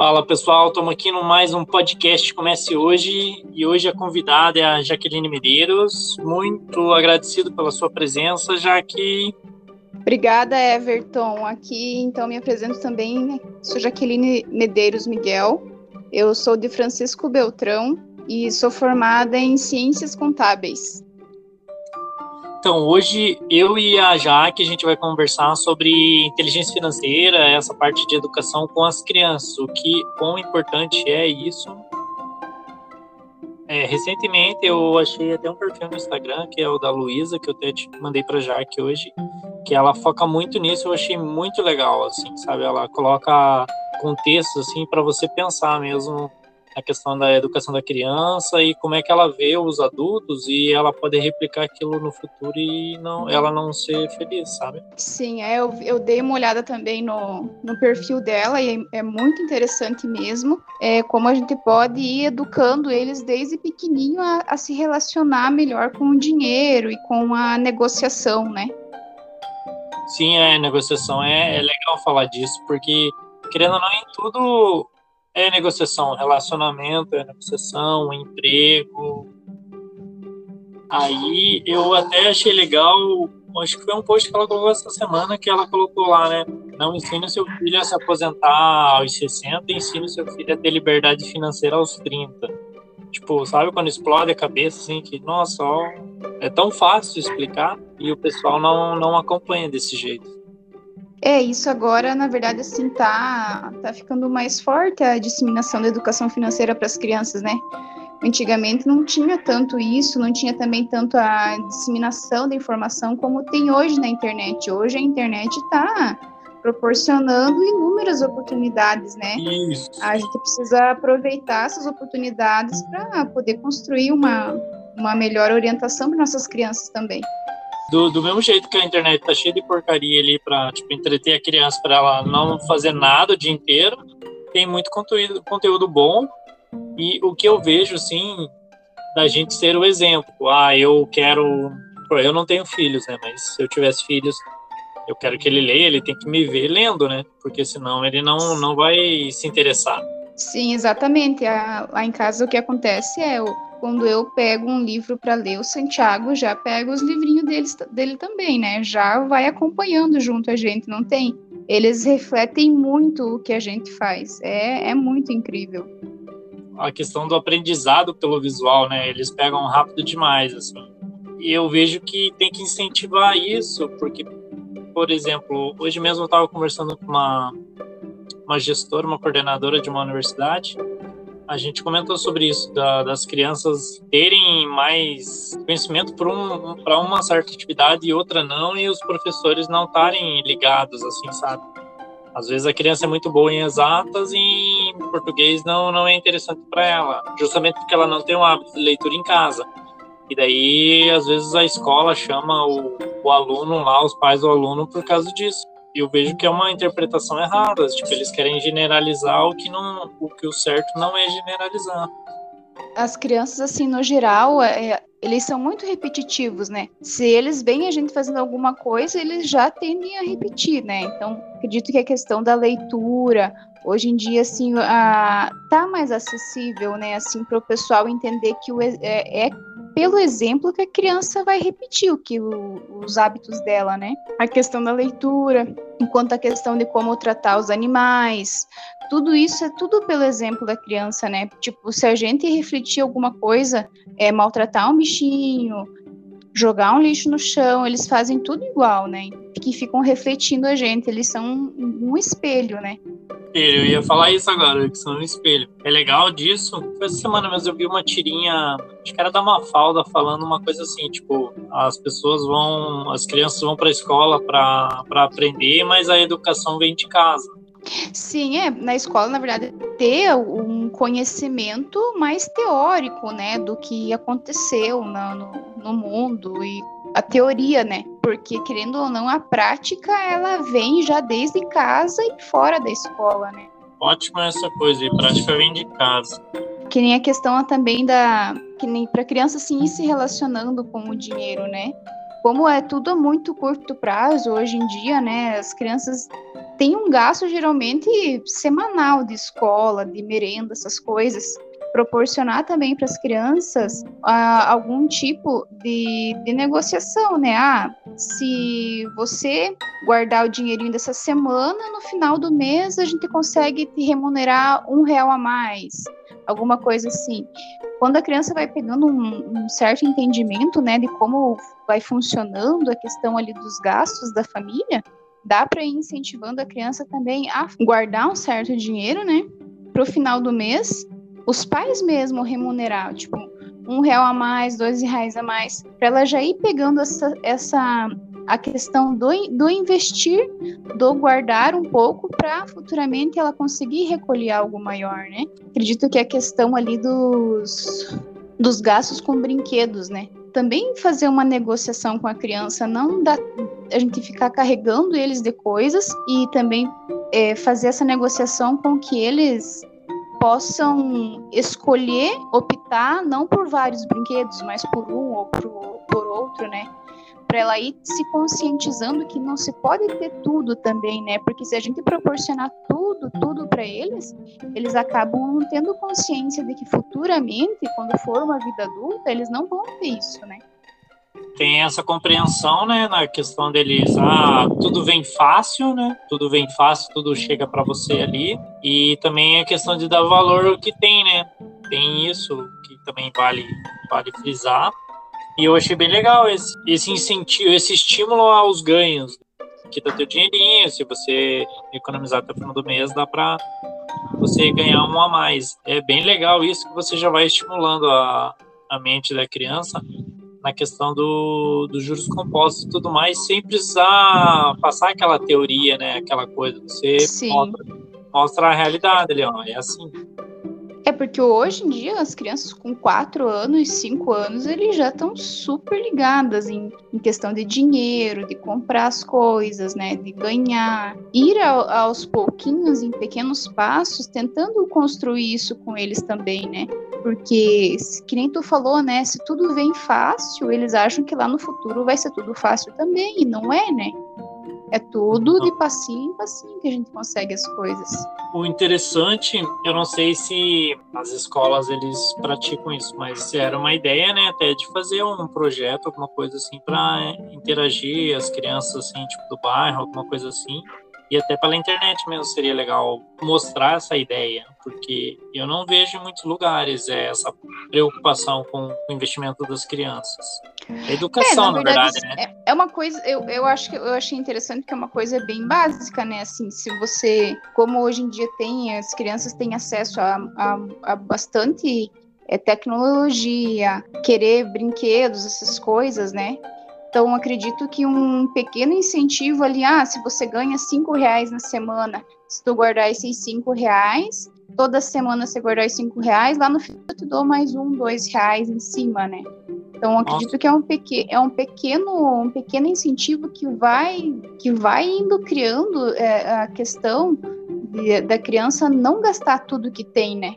Fala pessoal, estamos aqui no mais um podcast Comece Hoje e hoje a convidada é a Jaqueline Medeiros. Muito agradecido pela sua presença, Jaque. Obrigada, Everton. Aqui então me apresento também, sou Jaqueline Medeiros Miguel. Eu sou de Francisco Beltrão e sou formada em Ciências Contábeis. Então, hoje eu e a Jaque, a gente vai conversar sobre inteligência financeira, essa parte de educação com as crianças, o que quão importante é isso. É, recentemente eu achei até um perfil no Instagram, que é o da Luísa, que eu até te mandei para Jaque hoje, que ela foca muito nisso, eu achei muito legal, assim, sabe? Ela coloca contextos, assim, para você pensar mesmo a questão da educação da criança e como é que ela vê os adultos e ela pode replicar aquilo no futuro e não ela não ser feliz, sabe? Sim, é, eu, eu dei uma olhada também no, no perfil dela e é, é muito interessante mesmo é, como a gente pode ir educando eles desde pequenininho a, a se relacionar melhor com o dinheiro e com a negociação, né? Sim, é, negociação é, é legal falar disso, porque querendo ou não, em tudo é negociação, relacionamento é negociação, emprego. Aí eu até achei legal, acho que foi um post que ela colocou essa semana que ela colocou lá, né? Não ensine seu filho a se aposentar aos 60, ensine seu filho a ter liberdade financeira aos 30. Tipo, sabe quando explode a cabeça assim, que nossa, ó, é tão fácil explicar e o pessoal não, não acompanha desse jeito. É, isso agora, na verdade, assim, tá, tá ficando mais forte a disseminação da educação financeira para as crianças, né? Antigamente não tinha tanto isso, não tinha também tanto a disseminação da informação como tem hoje na internet. Hoje a internet está proporcionando inúmeras oportunidades, né? Isso. A gente precisa aproveitar essas oportunidades para poder construir uma, uma melhor orientação para nossas crianças também do, do mesmo jeito que a internet tá cheia de porcaria ali para tipo, entreter a criança para ela não fazer nada o dia inteiro, tem muito conteúdo, conteúdo bom. E o que eu vejo, assim, da gente ser o exemplo. Ah, eu quero. Eu não tenho filhos, né? Mas se eu tivesse filhos, eu quero que ele leia, ele tem que me ver lendo, né? Porque senão ele não, não vai se interessar. Sim, exatamente. Lá em casa o que acontece é o quando eu pego um livro para ler, o Santiago já pega os livrinhos deles, dele também, né? Já vai acompanhando junto a gente, não tem? Eles refletem muito o que a gente faz. É, é muito incrível. A questão do aprendizado pelo visual, né? Eles pegam rápido demais, assim. E eu vejo que tem que incentivar isso, porque, por exemplo, hoje mesmo eu estava conversando com uma, uma gestora, uma coordenadora de uma universidade, a gente comentou sobre isso, da, das crianças terem mais conhecimento para um, uma certa atividade e outra não, e os professores não estarem ligados, assim, sabe? Às vezes a criança é muito boa em exatas e em português não, não é interessante para ela, justamente porque ela não tem o hábito de leitura em casa. E daí, às vezes, a escola chama o, o aluno lá, os pais do aluno, por causa disso eu vejo que é uma interpretação errada. Tipo, eles querem generalizar o que não, o que o certo não é generalizar. As crianças, assim, no geral, é, eles são muito repetitivos, né? Se eles veem a gente fazendo alguma coisa, eles já tendem a repetir, né? Então, acredito que a questão da leitura, hoje em dia, assim, a, tá mais acessível, né? Assim, para o pessoal entender que o, é, é pelo exemplo que a criança vai repetir o que o, os hábitos dela, né? A questão da leitura, enquanto a questão de como tratar os animais, tudo isso é tudo pelo exemplo da criança, né? Tipo, se a gente refletir alguma coisa, é maltratar um bichinho, jogar um lixo no chão, eles fazem tudo igual, né? Que ficam refletindo a gente, eles são um, um espelho, né? Eu ia falar isso agora, que são um espelho. É legal disso. Foi essa semana mesmo eu vi uma tirinha, acho que era da Mafalda, falando uma coisa assim, tipo, as pessoas vão, as crianças vão para a escola para aprender, mas a educação vem de casa. Sim, é, na escola, na verdade, ter um conhecimento mais teórico, né, do que aconteceu no, no, no mundo e a teoria, né? Porque, querendo ou não, a prática, ela vem já desde casa e fora da escola, né? Ótima essa coisa, e prática vem de casa. Que nem a questão também da... Que nem para criança, assim, ir se relacionando com o dinheiro, né? Como é tudo a muito curto prazo hoje em dia, né? As crianças tem um gasto geralmente semanal de escola, de merenda, essas coisas proporcionar também para as crianças uh, algum tipo de, de negociação, né? Ah, se você guardar o dinheirinho dessa semana, no final do mês a gente consegue te remunerar um real a mais, alguma coisa assim. Quando a criança vai pegando um, um certo entendimento, né, de como vai funcionando a questão ali dos gastos da família, dá para ir incentivando a criança também a guardar um certo dinheiro, né, para o final do mês os pais mesmo remunerar, tipo, um real a mais, dois reais a mais, para ela já ir pegando essa, essa a questão do, do investir, do guardar um pouco para futuramente ela conseguir recolher algo maior, né? Acredito que a questão ali dos, dos gastos com brinquedos, né? Também fazer uma negociação com a criança, não dá a gente ficar carregando eles de coisas e também é, fazer essa negociação com que eles possam escolher, optar não por vários brinquedos, mas por um ou por, por outro, né? Para ela ir se conscientizando que não se pode ter tudo também, né? Porque se a gente proporcionar tudo, tudo para eles, eles acabam tendo consciência de que futuramente, quando for uma vida adulta, eles não vão ter isso, né? tem essa compreensão, né, na questão deles, ah, tudo vem fácil, né, tudo vem fácil, tudo chega para você ali, e também a questão de dar valor ao que tem, né, tem isso que também vale, vale frisar, e eu achei bem legal esse, esse incentivo, esse estímulo aos ganhos, que dá teu dinheirinho, se você economizar até o final do mês, dá para você ganhar um a mais. É bem legal isso que você já vai estimulando a, a mente da criança na questão do, dos juros compostos e tudo mais, sem precisar passar aquela teoria, né? Aquela coisa. Você mostra, mostra, a realidade ali, ó. É assim. Porque hoje em dia as crianças com 4 anos, 5 anos, eles já estão super ligadas em, em, questão de dinheiro, de comprar as coisas, né? De ganhar. Ir ao, aos pouquinhos, em pequenos passos, tentando construir isso com eles também, né? Porque, que nem tu falou, né? Se tudo vem fácil, eles acham que lá no futuro vai ser tudo fácil também, e não é, né? É tudo de passinho em passinho que a gente consegue as coisas. O interessante, eu não sei se as escolas eles praticam isso, mas era uma ideia, né, até de fazer um projeto, alguma coisa assim, para interagir as crianças assim, tipo do bairro, alguma coisa assim, e até pela internet mesmo seria legal mostrar essa ideia, porque eu não vejo em muitos lugares essa preocupação com o investimento das crianças. A educação, é, na, verdade, na, verdade, né? É, é uma coisa, eu, eu acho que eu achei interessante que é uma coisa bem básica, né? Assim, se você, como hoje em dia tem, as crianças têm acesso a, a, a bastante é, tecnologia, querer brinquedos, essas coisas, né? Então, acredito que um pequeno incentivo ali, ah, se você ganha cinco reais na semana, se tu guardar esses cinco reais, toda semana você guardar esses cinco reais, lá no final eu te dou mais um, dois reais em cima, né? Então, acredito que é um, pequeno, é um pequeno, um pequeno incentivo que vai, que vai indo criando é, a questão de, da criança não gastar tudo que tem, né?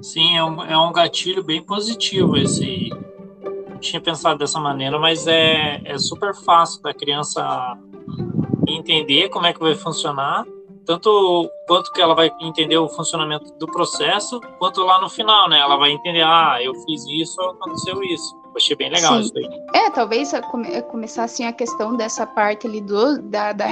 Sim, é um, é um gatilho bem positivo esse tinha pensado dessa maneira, mas é, é super fácil da criança entender como é que vai funcionar, tanto quanto que ela vai entender o funcionamento do processo, quanto lá no final, né? Ela vai entender, ah, eu fiz isso, aconteceu isso. achei bem legal Sim. isso aí. É, talvez come, começar assim a questão dessa parte ali do, da, da,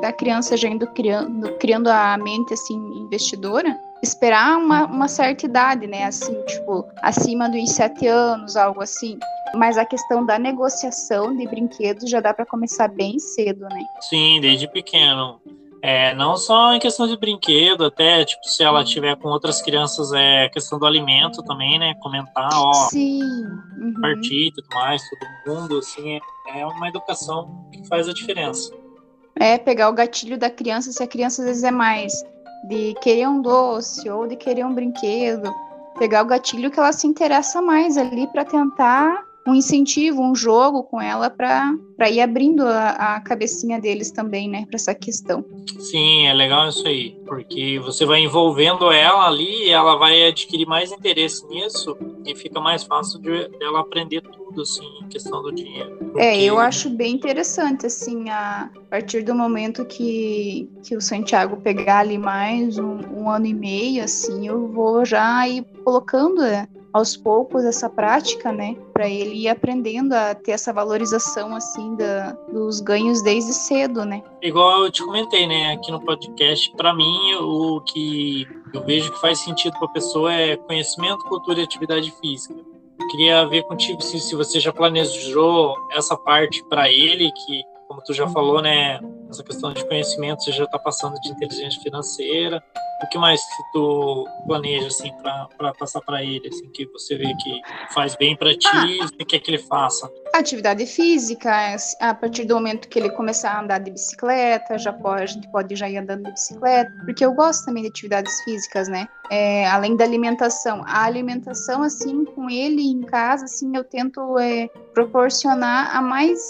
da criança já indo criando, criando a mente assim investidora esperar uma, uma certa idade, né? Assim, tipo, acima dos sete anos, algo assim. Mas a questão da negociação de brinquedos já dá para começar bem cedo, né? Sim, desde pequeno. É, não só em questão de brinquedo, até tipo, se ela tiver com outras crianças, é questão do alimento também, né? Comentar, ó, Sim. Uhum. partir e tudo mais, todo mundo, assim, é, é uma educação que faz a diferença. É, pegar o gatilho da criança, se a criança às vezes é mais de querer um doce ou de querer um brinquedo, pegar o gatilho que ela se interessa mais ali para tentar um incentivo, um jogo com ela para ir abrindo a, a, cabecinha deles também, né, para essa questão. Sim, é legal isso aí, porque você vai envolvendo ela ali, e ela vai adquirir mais interesse nisso e fica mais fácil de ela aprender tudo, assim, em questão do dinheiro. Porque... É, eu acho bem interessante, assim, a, partir do momento que, que o Santiago pegar ali mais um, um ano e meio, assim, eu vou já ir colocando é, aos poucos essa prática, né, para ele ir aprendendo a ter essa valorização assim da, dos ganhos desde cedo, né? Igual eu te comentei, né, aqui no podcast, para mim o que eu vejo que faz sentido para a pessoa é conhecimento, cultura e atividade física. Eu queria ver contigo se, se você já planejou essa parte para ele que como tu já falou, né, essa questão de conhecimento, você já está passando de inteligência financeira. O que mais que tu planeja assim para passar para ele, assim que você vê que faz bem para ti, ah, e quer que ele faça? Atividade física, a partir do momento que ele começar a andar de bicicleta, já pode, a gente pode já ir andando de bicicleta, porque eu gosto também de atividades físicas, né? É, além da alimentação, a alimentação assim com ele em casa, assim eu tento é, proporcionar a mais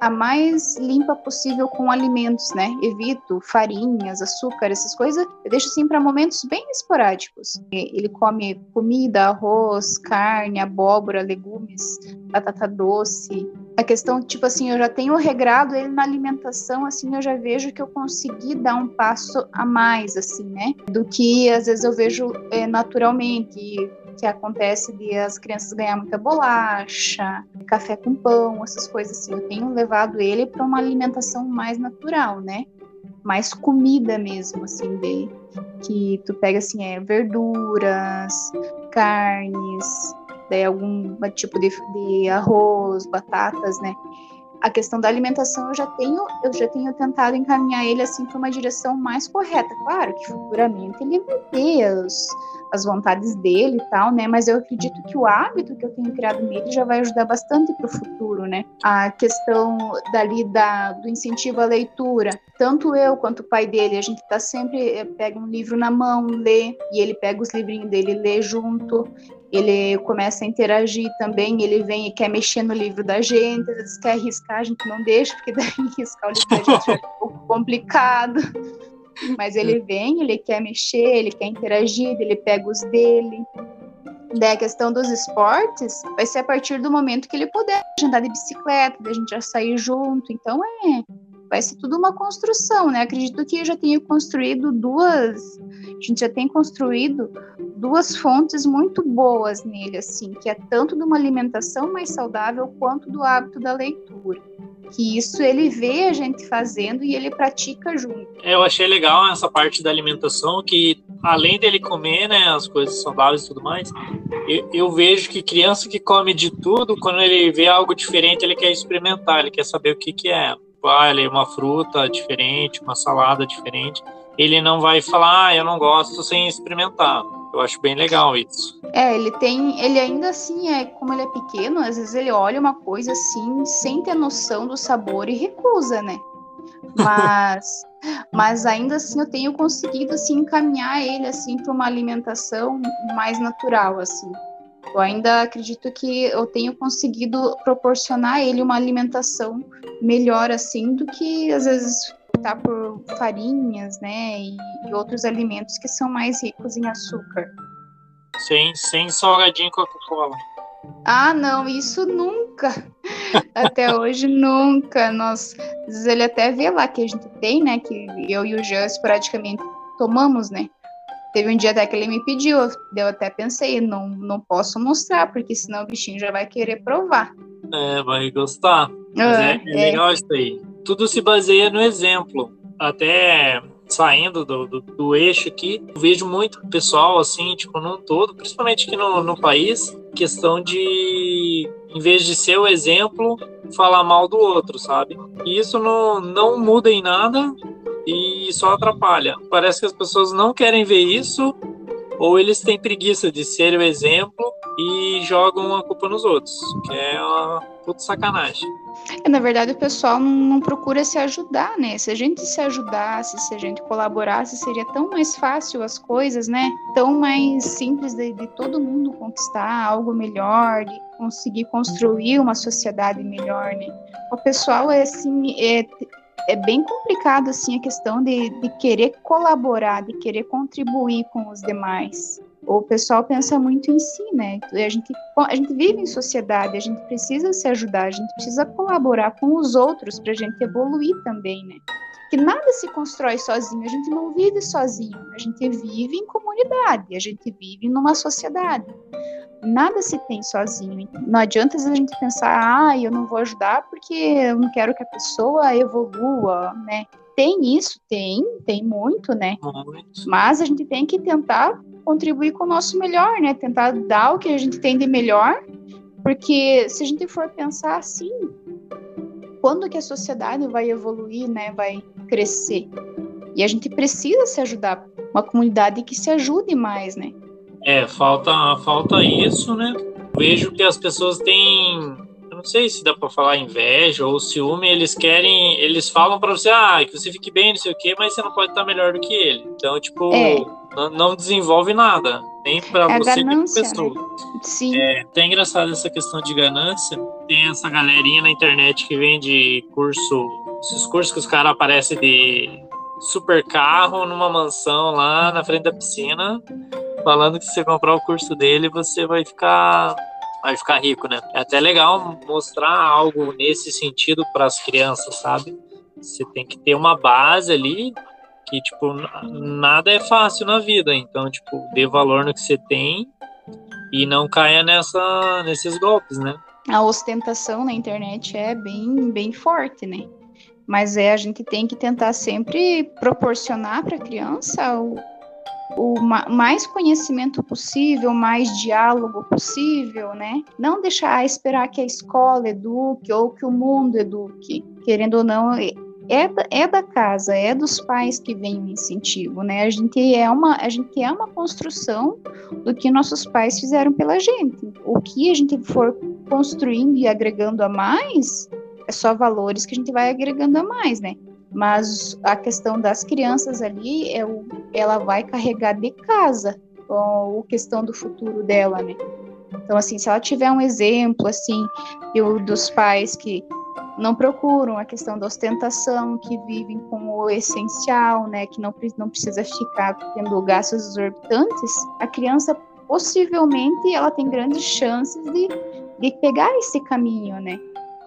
a mais limpa possível com alimentos, né? Evito farinhas, açúcar, essas coisas. Eu deixo assim para momentos bem esporádicos. Ele come comida, arroz, carne, abóbora, legumes, batata doce. A questão, tipo assim, eu já tenho regrado ele na alimentação, assim, eu já vejo que eu consegui dar um passo a mais, assim, né? Do que às vezes eu vejo é, naturalmente que acontece de as crianças ganhar muita bolacha, café com pão, essas coisas assim. Eu tenho levado ele para uma alimentação mais natural, né? Mais comida mesmo, assim, de que tu pega assim, é verduras, carnes, daí algum tipo de, de arroz, batatas, né? a questão da alimentação eu já tenho eu já tenho tentado encaminhar ele assim para uma direção mais correta claro que futuramente ele vai ter os, as vontades dele e tal, né? Mas eu acredito que o hábito que eu tenho criado nele já vai ajudar bastante para o futuro, né? A questão dali da, do incentivo à leitura, tanto eu quanto o pai dele, a gente tá sempre eh, pega um livro na mão, lê e ele pega os livrinhos dele, lê junto. Ele começa a interagir também, ele vem e quer mexer no livro da gente, às vezes quer arriscar, a gente não deixa, porque daí riscar o livro da gente é um pouco complicado. Mas ele vem, ele quer mexer, ele quer interagir, ele pega os dele. Daí a questão dos esportes vai ser a partir do momento que ele puder andar de bicicleta, da gente já sair junto. Então é, vai ser tudo uma construção, né? Acredito que eu já tenho construído duas, a gente já tem construído duas fontes muito boas nele, assim, que é tanto de uma alimentação mais saudável quanto do hábito da leitura que isso ele vê a gente fazendo e ele pratica junto. É, eu achei legal essa parte da alimentação, que além dele comer, né, as coisas saudáveis e tudo mais, eu, eu, vejo que criança que come de tudo, quando ele vê algo diferente, ele quer experimentar, ele quer saber o que que é. Ah, ele é uma fruta diferente, uma salada diferente. Ele não vai falar, ah, eu não gosto sem experimentar eu acho bem legal isso. É, ele tem, ele ainda assim é, como ele é pequeno, às vezes ele olha uma coisa assim, sem ter noção do sabor e recusa, né? Mas, mas ainda assim eu tenho conseguido assim encaminhar ele assim para uma alimentação mais natural, assim. Eu ainda acredito que eu tenho conseguido proporcionar a ele uma alimentação melhor assim do que às vezes optar por farinhas, né, e, e, outros alimentos que são mais ricos em açúcar. Sem, sem salgadinho Coca-Cola. Ah, não, isso nunca. até hoje nunca. Nós, ele até vê lá que a gente tem, né, que eu e o Jean esporadicamente tomamos, né. Teve um dia até que ele me pediu, eu até pensei, não, não posso mostrar, porque senão o bichinho já vai querer provar. É, vai gostar. Mas ah, é, é, é legal isso aí tudo se baseia no exemplo. Até saindo do, do, do, eixo aqui, vejo muito pessoal, assim, tipo, num todo, principalmente aqui no, no país, questão de, em vez de ser o exemplo, falar mal do outro, sabe? E isso não, não muda em nada e só atrapalha. Parece que as pessoas não querem ver isso, ou eles têm preguiça de ser o exemplo e jogam a culpa nos outros, que é uma puta sacanagem. É, na verdade, o pessoal não, não, procura se ajudar, né? Se a gente se ajudasse, se a gente colaborasse, seria tão mais fácil as coisas, né? Tão mais simples de, de todo mundo conquistar algo melhor, de conseguir construir uma sociedade melhor, né? O pessoal é assim, é, é bem complicado assim a questão de, de querer colaborar, de querer contribuir com os demais o pessoal pensa muito em si, né? A gente, a gente vive em sociedade, a gente precisa se ajudar, a gente precisa colaborar com os outros para a gente evoluir também, né? Que nada se constrói sozinho, a gente não vive sozinho, a gente vive em comunidade, a gente vive numa sociedade. Nada se tem sozinho. Não adianta a gente pensar, ah, eu não vou ajudar porque eu não quero que a pessoa evolua, né? Tem isso, tem, tem muito, né? Muito. Mas a gente tem que tentar contribuir com o nosso melhor, né? Tentar dar o que a gente tem de melhor, porque se a gente for pensar assim, quando que a sociedade vai evoluir, né? Vai crescer? E a gente precisa se ajudar, uma comunidade que se ajude mais, né? É, falta, falta isso, né? Vejo que as pessoas têm não sei se dá para falar inveja ou ciúme, eles querem, eles falam para você, ah, que você fique bem, não sei o quê, mas você não pode estar melhor do que ele. Então, tipo, é. não, não, desenvolve nada, nem para é você nem pra pessoa. Né? Sim. É até engraçado essa questão de ganância. Tem essa galerinha na internet que vende curso, esses cursos que os caras aparecem de super carro numa mansão lá na frente da piscina, falando que se você comprar o curso dele, você vai ficar vai ficar rico, né? É até legal mostrar algo nesse sentido para as crianças, sabe? Você tem que ter uma base ali que, tipo, nada é fácil na vida. Então, tipo, dê valor no que você tem e não caia nessa, nesses golpes, né? A ostentação na internet é bem, bem forte, né? Mas é a gente tem que tentar sempre proporcionar para a criança o, o mais conhecimento possível, mais diálogo possível, né? Não deixar esperar que a escola eduque ou que o mundo eduque, querendo ou não, é, é da casa, é dos pais que vem o incentivo, né? A gente é uma, a gente é uma construção do que nossos pais fizeram pela gente. O que a gente for construindo e agregando a mais, é só valores que a gente vai agregando a mais, né? Mas a questão das crianças ali, é o, ela vai carregar de casa a questão do futuro dela, né? Então, assim, se ela tiver um exemplo, assim, eu, dos pais que não procuram a questão da ostentação, que vivem com o essencial, né, que não, não precisa ficar tendo gastos exorbitantes, a criança possivelmente ela tem grandes chances de, de pegar esse caminho, né?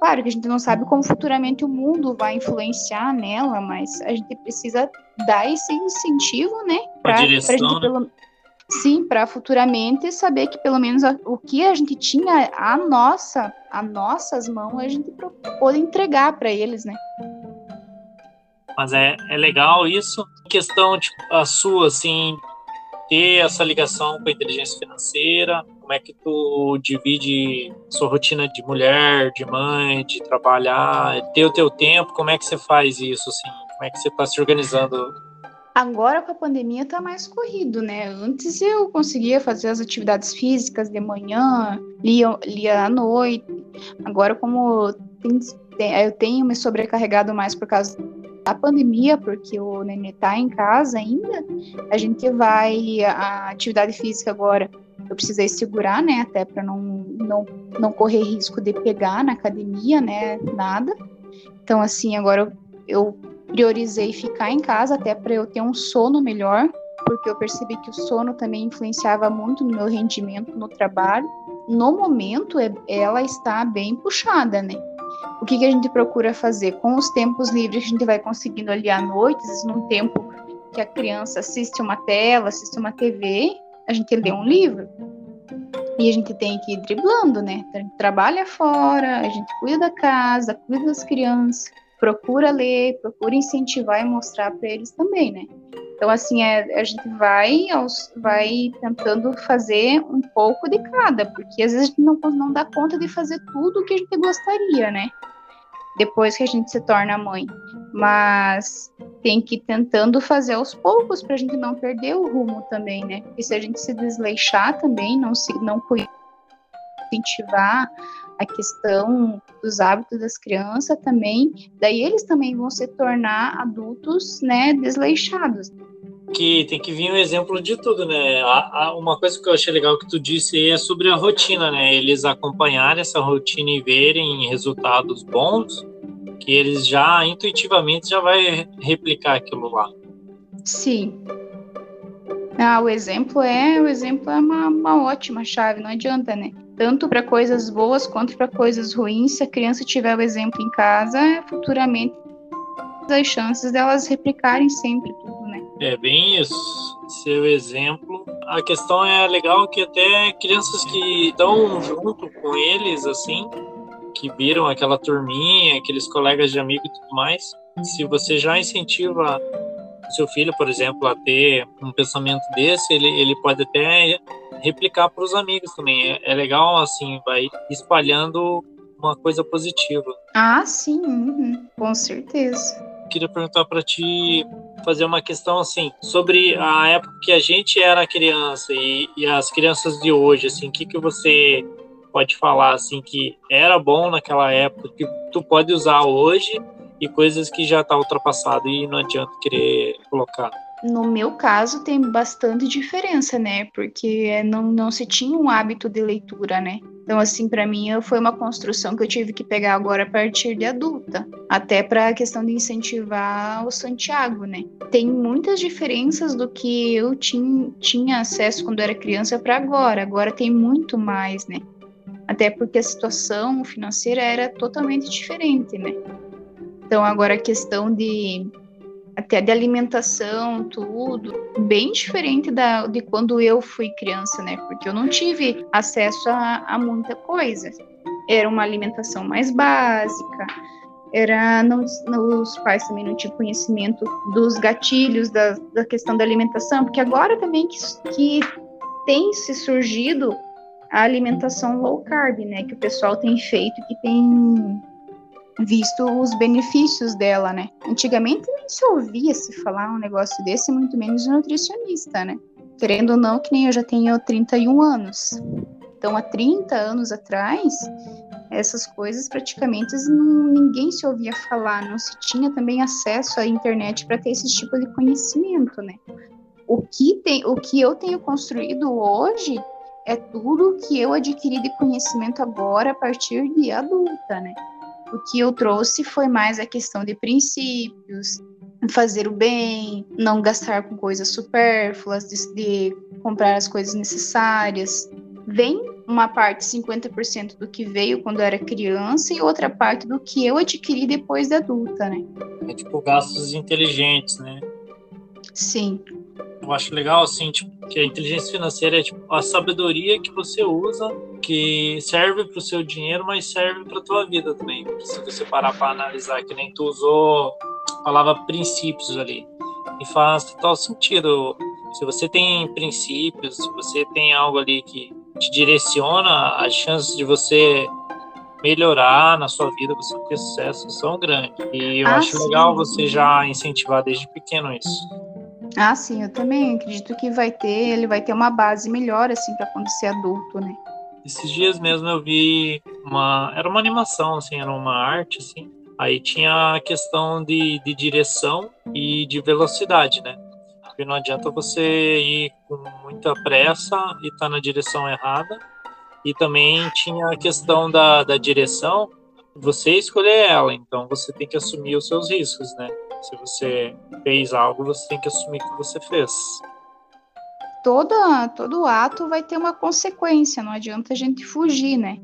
Claro que a gente não sabe como futuramente o mundo vai influenciar nela, mas a gente precisa dar esse incentivo, né? Para a direção, né? Pelo... Sim, para futuramente saber que pelo menos a, o que a gente tinha a nossa, a nossas mãos, a gente pode entregar para eles, né? Mas é, é legal isso. Questão tipo, a sua, assim, ter essa ligação com a inteligência financeira, como é que tu divide sua rotina de mulher, de mãe, de trabalhar, ter o teu tempo, como é que você faz isso, assim? Como é que você está se organizando? Agora com a pandemia tá mais corrido, né? Antes eu conseguia fazer as atividades físicas de manhã, lia, lia à noite. Agora como tem, eu tenho me sobrecarregado mais por causa da pandemia, porque o nenê tá em casa ainda, a gente vai a atividade física agora eu precisei segurar, né, até para não, não, não correr risco de pegar na academia, né, nada. Então, assim, agora eu, eu priorizei ficar em casa até para eu ter um sono melhor, porque eu percebi que o sono também influenciava muito no meu rendimento no trabalho. No momento, é, ela está bem puxada, né? O que, que a gente procura fazer? Com os tempos livres a gente vai conseguindo ali à noite, num tempo que a criança assiste uma tela, assiste uma TV, a gente lê um livro e a gente tem que ir driblando, né? A gente trabalha fora, a gente cuida da casa, cuida das crianças, procura ler, procura incentivar e mostrar para eles também, né? Então, assim, é, a gente vai, aos, vai tentando fazer um pouco de cada, porque às vezes a gente não, não dá conta de fazer tudo o que a gente gostaria, né? Depois que a gente se torna mãe mas tem que ir tentando fazer aos poucos para a gente não perder o rumo também, né? Porque se a gente se desleixar também, não se não incentivar a questão dos hábitos das crianças também, daí eles também vão se tornar adultos, né, desleixados. Que tem que vir um exemplo de tudo, né? uma coisa que eu achei legal que tu disse é sobre a rotina, né? Eles acompanharem essa rotina e verem resultados bons, que eles já intuitivamente já vai replicar aquilo lá. Sim. Ah, o exemplo é o exemplo é uma, uma ótima chave, não adianta, né? Tanto para coisas boas quanto para coisas ruins, se a criança tiver o exemplo em casa, futuramente as chances delas replicarem sempre tudo, né? É bem isso. Seu exemplo. A questão é legal que até crianças que estão junto com eles, assim, que viram aquela turminha, aqueles colegas de amigo e tudo mais, se você já incentiva seu filho, por exemplo, a ter um pensamento desse, ele, ele pode até replicar para os amigos também. É, é, legal, assim, vai espalhando uma coisa positiva. Ah, sim, uhum, com certeza. Queria perguntar para ti, fazer uma questão assim, sobre a época que a gente era criança e, e as crianças de hoje, assim, o que, que você pode falar, assim, que era bom naquela época, que tu pode usar hoje e coisas que já está ultrapassado e não adianta querer colocar. No meu caso, tem bastante diferença, né? Porque não, não se tinha um hábito de leitura, né? Então, assim, para mim foi uma construção que eu tive que pegar agora a partir de adulta, até para a questão de incentivar o Santiago, né? Tem muitas diferenças do que eu tinha, tinha acesso quando era criança para agora. Agora tem muito mais, né? Até porque a situação financeira era totalmente diferente, né? Então, agora a questão de até de alimentação, tudo, bem diferente da, de quando eu fui criança, né? Porque eu não tive acesso a, a muita coisa. Era uma alimentação mais básica, era não, os pais também não tinham conhecimento dos gatilhos da, da questão da alimentação, porque agora também que, que tem se surgido a alimentação low carb, né? Que o pessoal tem feito, que tem visto os benefícios dela, né? Antigamente nem se ouvia se falar um negócio desse, muito menos de nutricionista, né? Querendo ou não, que nem eu já tenho 31 anos. Então, há 30 anos atrás, essas coisas praticamente não, ninguém se ouvia falar, não se tinha também acesso à internet para ter esse tipo de conhecimento, né? O que, tem, o que eu tenho construído hoje é tudo que eu adquiri de conhecimento agora a partir de adulta, né? O que eu trouxe foi mais a questão de princípios, fazer o bem, não gastar com coisas supérfluas, de, de comprar as coisas necessárias. Vem uma parte, 50% do que veio quando eu era criança e outra parte do que eu adquiri depois da adulta, né? É tipo gastos inteligentes, né? Sim. Eu acho legal, assim, tipo, que a inteligência financeira é tipo, a sabedoria que você usa, que serve para o seu dinheiro, mas serve para a tua vida também. Se você parar para analisar, que nem tu usou a palavra princípios ali, e faz total sentido. Se você tem princípios, se você tem algo ali que te direciona, as chances de você melhorar na sua vida, você ter sucesso, são grandes. E eu ah, acho sim. legal você já incentivar desde pequeno isso. Ah, sim, eu também acredito que vai ter, ele vai ter uma base melhor, assim, para quando ser adulto, né? Esses dias mesmo eu vi uma. Era uma animação, assim, era uma arte, assim. Aí tinha a questão de, de direção e de velocidade, né? Porque não adianta você ir com muita pressa e estar tá na direção errada. E também tinha a questão da, da direção, você escolher ela, então você tem que assumir os seus riscos, né? Se você fez algo, você tem que assumir que você fez. Toda, todo ato vai ter uma consequência, não adianta a gente fugir, né?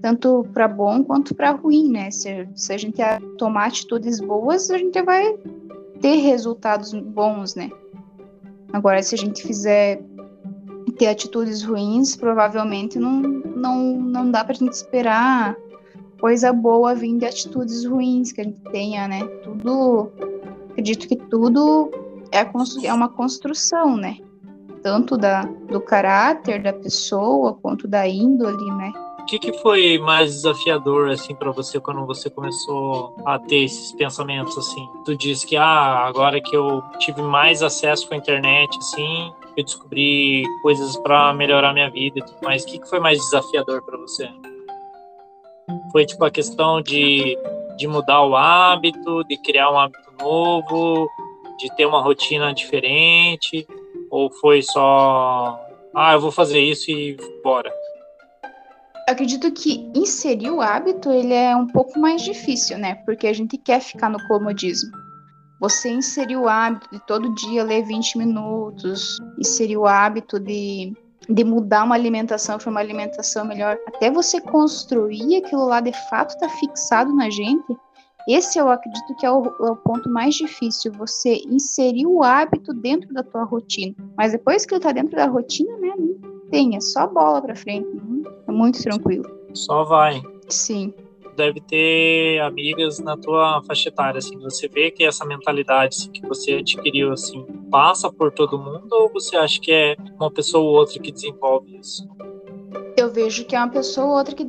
Tanto para bom quanto para ruim, né? Se, se a gente tomar atitudes boas, a gente vai ter resultados bons, né? Agora, se a gente fizer ter atitudes ruins, provavelmente não, não, não dá para a gente esperar coisa boa vindo de atitudes ruins que a gente tenha, né? Tudo acredito que tudo é, é uma construção, né? Tanto da, do caráter da pessoa quanto da índole, né? O que, que foi mais desafiador assim para você quando você começou a ter esses pensamentos assim? Tu disse que ah, agora que eu tive mais acesso com a internet assim, eu descobri coisas para melhorar minha vida e tudo mais. O que, que foi mais desafiador para você? Foi tipo a questão de, de mudar o hábito, de criar um hábito novo, de ter uma rotina diferente? Ou foi só, ah, eu vou fazer isso e bora? acredito que inserir o hábito ele é um pouco mais difícil, né? Porque a gente quer ficar no comodismo. Você inserir o hábito de todo dia ler 20 minutos, inserir o hábito de, de mudar uma alimentação para uma alimentação melhor, até você construir aquilo lá de fato tá fixado na gente. Esse eu acredito que é o, é o ponto mais difícil, você inserir o hábito dentro da tua rotina. Mas depois que ele tá dentro da rotina, né, tem, é só bola para frente. É muito tranquilo. Só vai. Sim. Deve ter amigas na tua faixa etária, assim, você vê que essa mentalidade assim, que você adquiriu, assim, passa por todo mundo ou você acha que é uma pessoa ou outra que desenvolve isso? Eu vejo que é uma pessoa ou outra que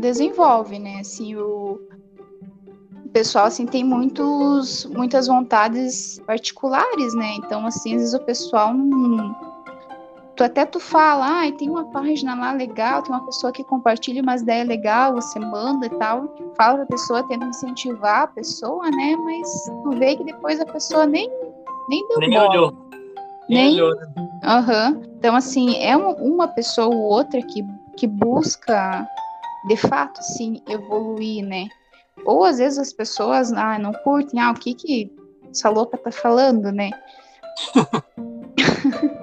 desenvolve, né, assim, o, pessoal, assim, tem muitos, muitas vontades particulares, né, então, assim, às vezes o pessoal não tu até tu fala, ah, tem uma página lá legal, tem uma pessoa que compartilha umas ideias legal, você manda e tal, fala pra pessoa, tenta incentivar a pessoa, né? Mas tu vê que depois a pessoa nem, nem deu nem bola. Olhou. Nem, nem olhou. Uhum. Então, assim, é uma pessoa ou outra que, que busca, de fato, sim, evoluir, né? Ou às vezes as pessoas ah, não curtem, ah, o que que essa louca tá falando, né?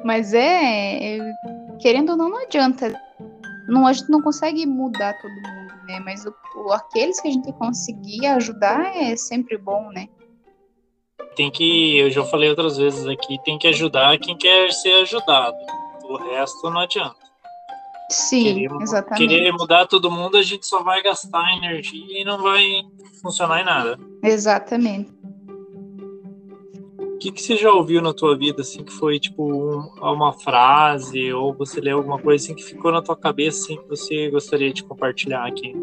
Mas é, é, Querendo ou não, não adianta. Não, a gente não consegue mudar todo mundo, né? Mas o, o, aqueles que a gente conseguir ajudar é sempre bom, né? Tem que, eu já falei outras vezes aqui, tem que ajudar quem quer ser ajudado. O resto não adianta. Sim, querer, exatamente. Querer mudar todo mundo, a gente só vai gastar energia e não vai funcionar em nada. Exatamente que, que você já ouviu na tua vida, assim, que foi, tipo, um, uma frase, ou você leu alguma coisa, assim, que ficou na tua cabeça, assim, que você gostaria de compartilhar aqui?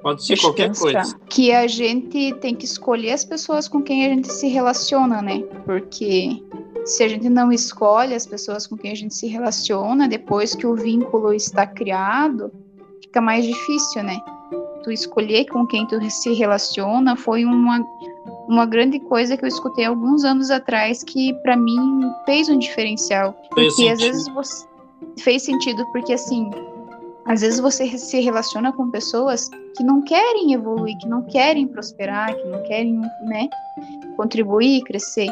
Pode ser Deixa qualquer coisa. Que a gente tem que escolher as pessoas com quem a gente se relaciona, né? Porque se a gente não escolhe as pessoas com quem a gente se relaciona, depois que o vínculo está criado, fica mais difícil, né? Tu escolher com quem tu se relaciona foi uma uma grande coisa que eu escutei alguns anos atrás que para mim fez um diferencial. Fez porque sentido. às vezes você fez sentido porque assim, às vezes você se relaciona com pessoas que não querem evoluir, que não querem prosperar, que não querem, né, contribuir, crescer.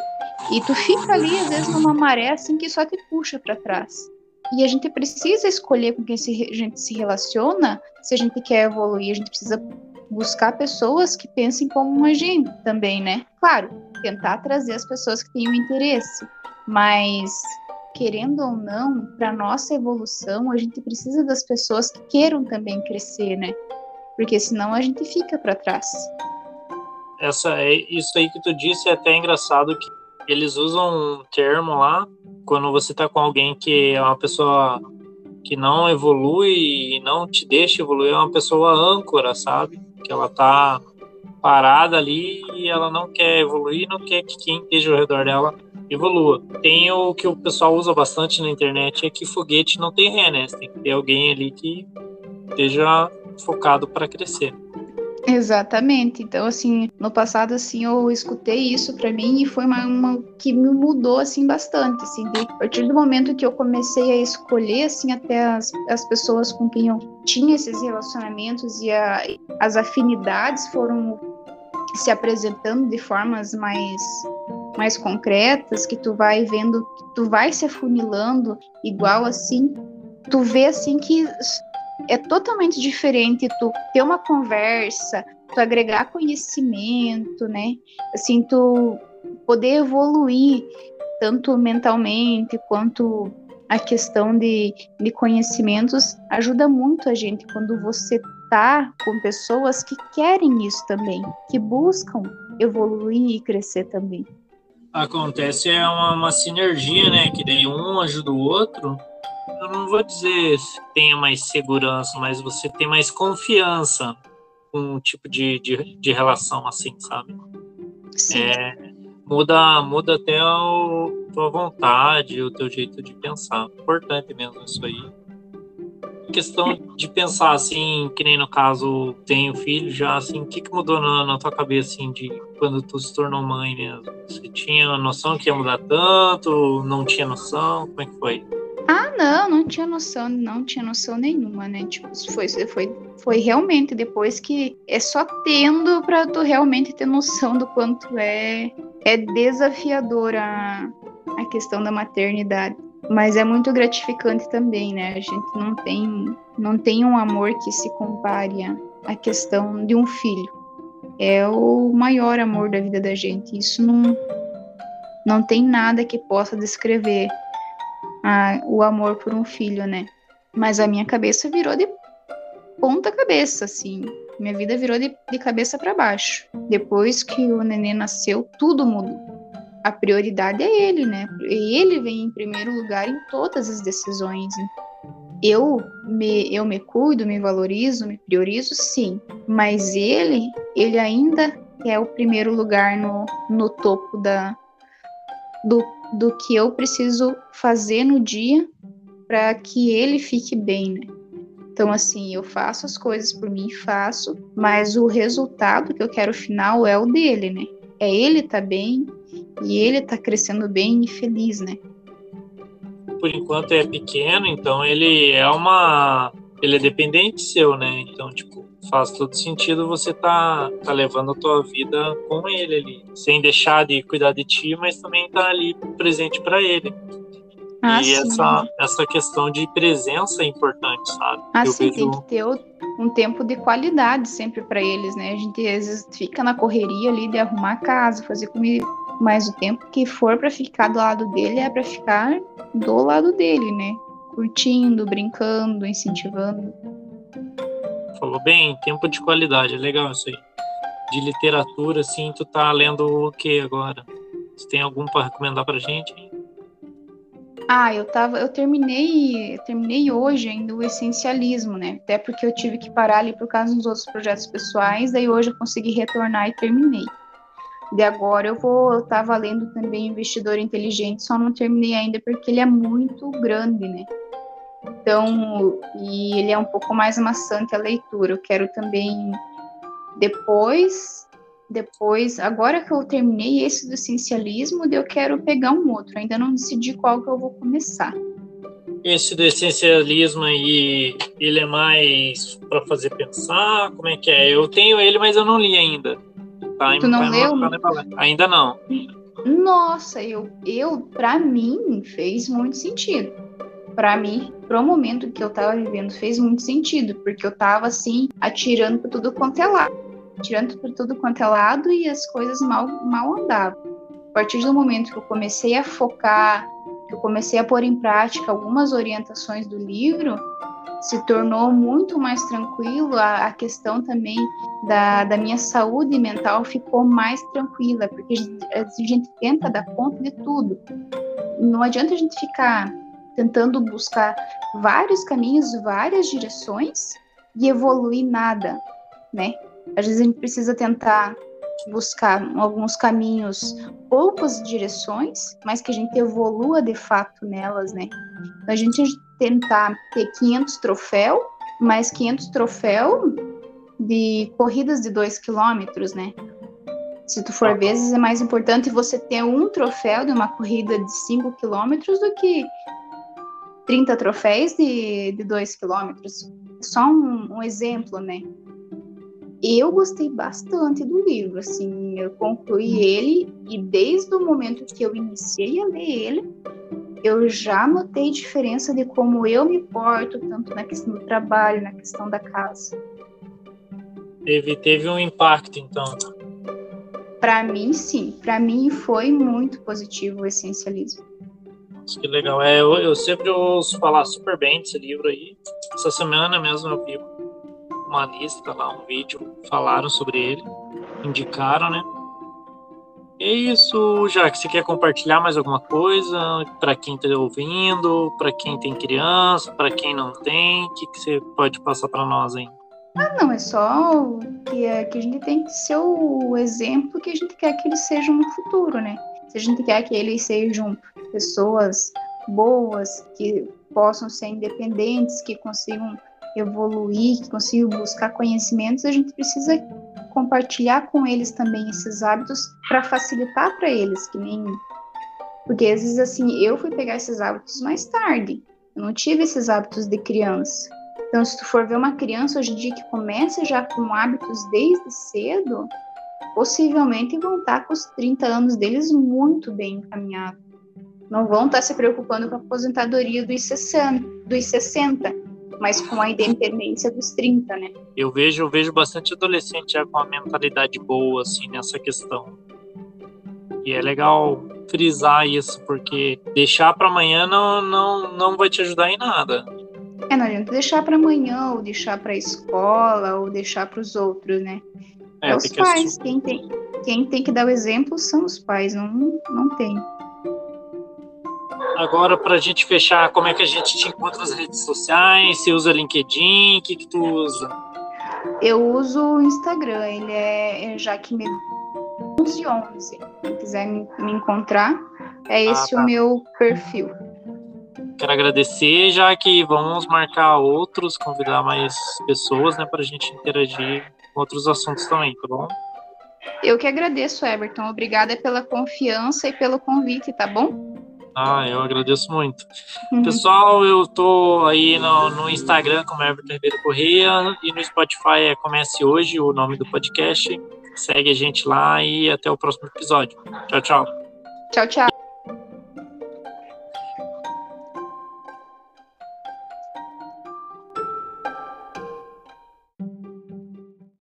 E tu fica ali às vezes numa maré assim que só te puxa para trás. E a gente precisa escolher com quem a gente se relaciona se a gente quer evoluir. A gente precisa buscar pessoas que pensem como a gente também, né? Claro, tentar trazer as pessoas que têm interesse, mas querendo ou não, para nossa evolução, a gente precisa das pessoas que queiram também crescer, né? Porque senão a gente fica para trás. Essa é isso aí que tu disse é até engraçado que eles usam um termo lá quando você tá com alguém que é uma pessoa que não evolui e não te deixa evoluir, é uma pessoa âncora, sabe? Que ela tá parada ali e ela não quer evoluir, não quer que quem esteja ao redor dela evolua. Tem o que o pessoal usa bastante na internet é que foguete não tem ré, né? Tem que ter alguém ali que esteja focado para crescer. Exatamente. Então, assim, no passado, assim, eu escutei isso para mim e foi uma, uma, que me mudou, assim, bastante, assim. De, a partir do momento que eu comecei a escolher, assim, até as, as pessoas com quem eu tinha esses relacionamentos e a, as afinidades foram se apresentando de formas mais mais concretas, que tu vai vendo, tu vai se afunilando igual assim, tu vê assim que é totalmente diferente tu ter uma conversa, tu agregar conhecimento, né? Assim, tu poder evoluir tanto mentalmente quanto a questão de, de conhecimentos ajuda muito a gente quando você tá com pessoas que querem isso também, que buscam evoluir e crescer também. Acontece é uma, uma sinergia, né? Que daí um ajuda o outro eu não vou dizer tenha mais segurança, mas você tem mais confiança com um tipo de, de, de relação assim, sabe? Sim. É, muda, muda até a tua vontade, o teu jeito de pensar. Importante mesmo isso aí. Questão de pensar assim, que nem no caso tenho filho já, assim, o que, que mudou na, na tua cabeça assim, de quando tu se tornou mãe mesmo? Você tinha noção que ia mudar tanto? Não tinha noção? Como é que foi? Ah, não, não tinha noção, não tinha noção nenhuma, né? Tipo, foi, foi, foi realmente depois que é só tendo para tu realmente ter noção do quanto é, é desafiadora a, questão da maternidade. Mas é muito gratificante também, né? A gente não tem, não tem um amor que se compare à questão de um filho. É o maior amor da vida da gente. Isso não, não tem nada que possa descrever a, o amor por um filho, né? Mas a minha cabeça virou de ponta cabeça, assim. Minha vida virou de, de cabeça para baixo. Depois que o neném nasceu, tudo mudou. A prioridade é ele, né? Ele vem em primeiro lugar em todas as decisões. Eu me, eu me cuido, me valorizo, me priorizo, sim. Mas ele, ele ainda é o primeiro lugar no, no topo da, do do que eu preciso fazer no dia para que ele fique bem, né? Então, assim, eu faço as coisas por mim, faço, mas o resultado que eu quero final é o dele, né? É ele tá bem e ele tá crescendo bem e feliz, né? Por enquanto é pequeno, então ele é uma. Ele é dependente seu, né? Então, tipo, faz todo sentido você tá, tá levando a tua vida com ele ali, sem deixar de cuidar de ti, mas também tá ali presente para ele. Ah, e essa, essa questão de presença é importante, sabe? Ah, Eu sim, vejo... tem que ter um tempo de qualidade sempre para eles, né? A gente às vezes fica na correria ali de arrumar a casa, fazer comida, mas o tempo que for para ficar do lado dele é para ficar do lado dele, né? Curtindo, brincando, incentivando. Falou bem, tempo de qualidade, é legal isso aí. De literatura, assim, tu tá lendo o que agora? Você tem algum para recomendar pra gente? Ah, eu tava, eu terminei, eu terminei hoje ainda o essencialismo, né? Até porque eu tive que parar ali por causa dos outros projetos pessoais, daí hoje eu consegui retornar e terminei. De agora eu vou, eu tava lendo também Investidor Inteligente, só não terminei ainda porque ele é muito grande, né? Então, e ele é um pouco mais maçante a leitura. Eu quero também depois, depois, agora que eu terminei esse do essencialismo, eu quero pegar um outro. Ainda não decidi qual que eu vou começar. Esse do essencialismo aí, ele é mais para fazer pensar? Como é que é? Eu tenho ele, mas eu não li ainda. Tá, tu não leu? Ainda não. Nossa, eu, eu para mim fez muito sentido para mim, pro momento que eu tava vivendo, fez muito sentido, porque eu tava assim, atirando por tudo quanto é lado, atirando por tudo quanto é lado e as coisas mal, mal andavam. A partir do momento que eu comecei a focar, que eu comecei a pôr em prática algumas orientações do livro, se tornou muito mais tranquilo. A, a questão também da, da, minha saúde mental ficou mais tranquila, porque a gente, a gente tenta dar conta de tudo. Não adianta a gente ficar tentando buscar vários caminhos, várias direções e evoluir nada, né? Às vezes a gente precisa tentar buscar alguns caminhos, poucas direções, mas que a gente evolua de fato nelas, né? Então, a gente tentar ter 500 troféus, mais 500 troféus de corridas de 2 quilômetros, né? Se tu for vezes, é mais importante você ter um troféu de uma corrida de 5 quilômetros do que 30 troféus de 2 quilômetros. Só um, um, exemplo, né? Eu gostei bastante do livro, assim, eu concluí ele e desde o momento que eu iniciei a ler ele, eu já notei diferença de como eu me porto, tanto na questão do trabalho, na questão da casa. Teve, teve um impacto, então. Para mim, sim. Para mim foi muito positivo o essencialismo que legal. É, eu, eu sempre ouço falar super bem desse livro aí. Essa semana mesmo eu vi uma lista lá, um vídeo, falaram sobre ele, indicaram, né? É isso, que você quer compartilhar mais alguma coisa para quem está ouvindo, para quem tem criança, para quem não tem, o que, que você pode passar para nós aí? Ah, não, é só que, é, que a gente tem que ser o exemplo que a gente quer que eles sejam no futuro, né? Se a gente quer que eles sejam pessoas boas, que possam ser independentes, que consigam evoluir, que consigam buscar conhecimentos, a gente precisa compartilhar com eles também esses hábitos para facilitar para eles, que nem porque às vezes assim, eu fui pegar esses hábitos mais tarde. Eu não tive esses hábitos de criança. Então, se tu for ver uma criança hoje em dia que começa já com hábitos desde cedo, possivelmente vão estar com os 30 anos deles muito bem encaminhados. Não vão estar se preocupando com a aposentadoria dos 60, dos 60 mas com a independência dos 30, né? Eu vejo, eu vejo bastante adolescente já com a mentalidade boa, assim, nessa questão. E é legal frisar isso, porque deixar para amanhã não, não, não vai te ajudar em nada. É, não adianta deixar para amanhã, ou deixar para a escola, ou deixar para os outros, né? É, é os pais. Quem tem, quem tem que dar o exemplo são os pais, não, não tem. Agora, para a gente fechar, como é que a gente te encontra nas redes sociais? Você usa LinkedIn? O que, que tu usa? Eu uso o Instagram, ele é, é Jaque 1111. Quem quiser me, me encontrar, é ah, esse ah, tá. o meu perfil. Quero agradecer, já que vamos marcar outros, convidar mais pessoas, né, para a gente interagir outros assuntos também, tá bom? Eu que agradeço, Everton. Obrigada pela confiança e pelo convite, tá bom? Ah, eu agradeço muito. Uhum. Pessoal, eu tô aí no, no, Instagram como Everton Ribeiro Correia e no Spotify é Comece Hoje, o nome do podcast. Segue a gente lá e até o próximo episódio. Tchau, tchau. Tchau, tchau.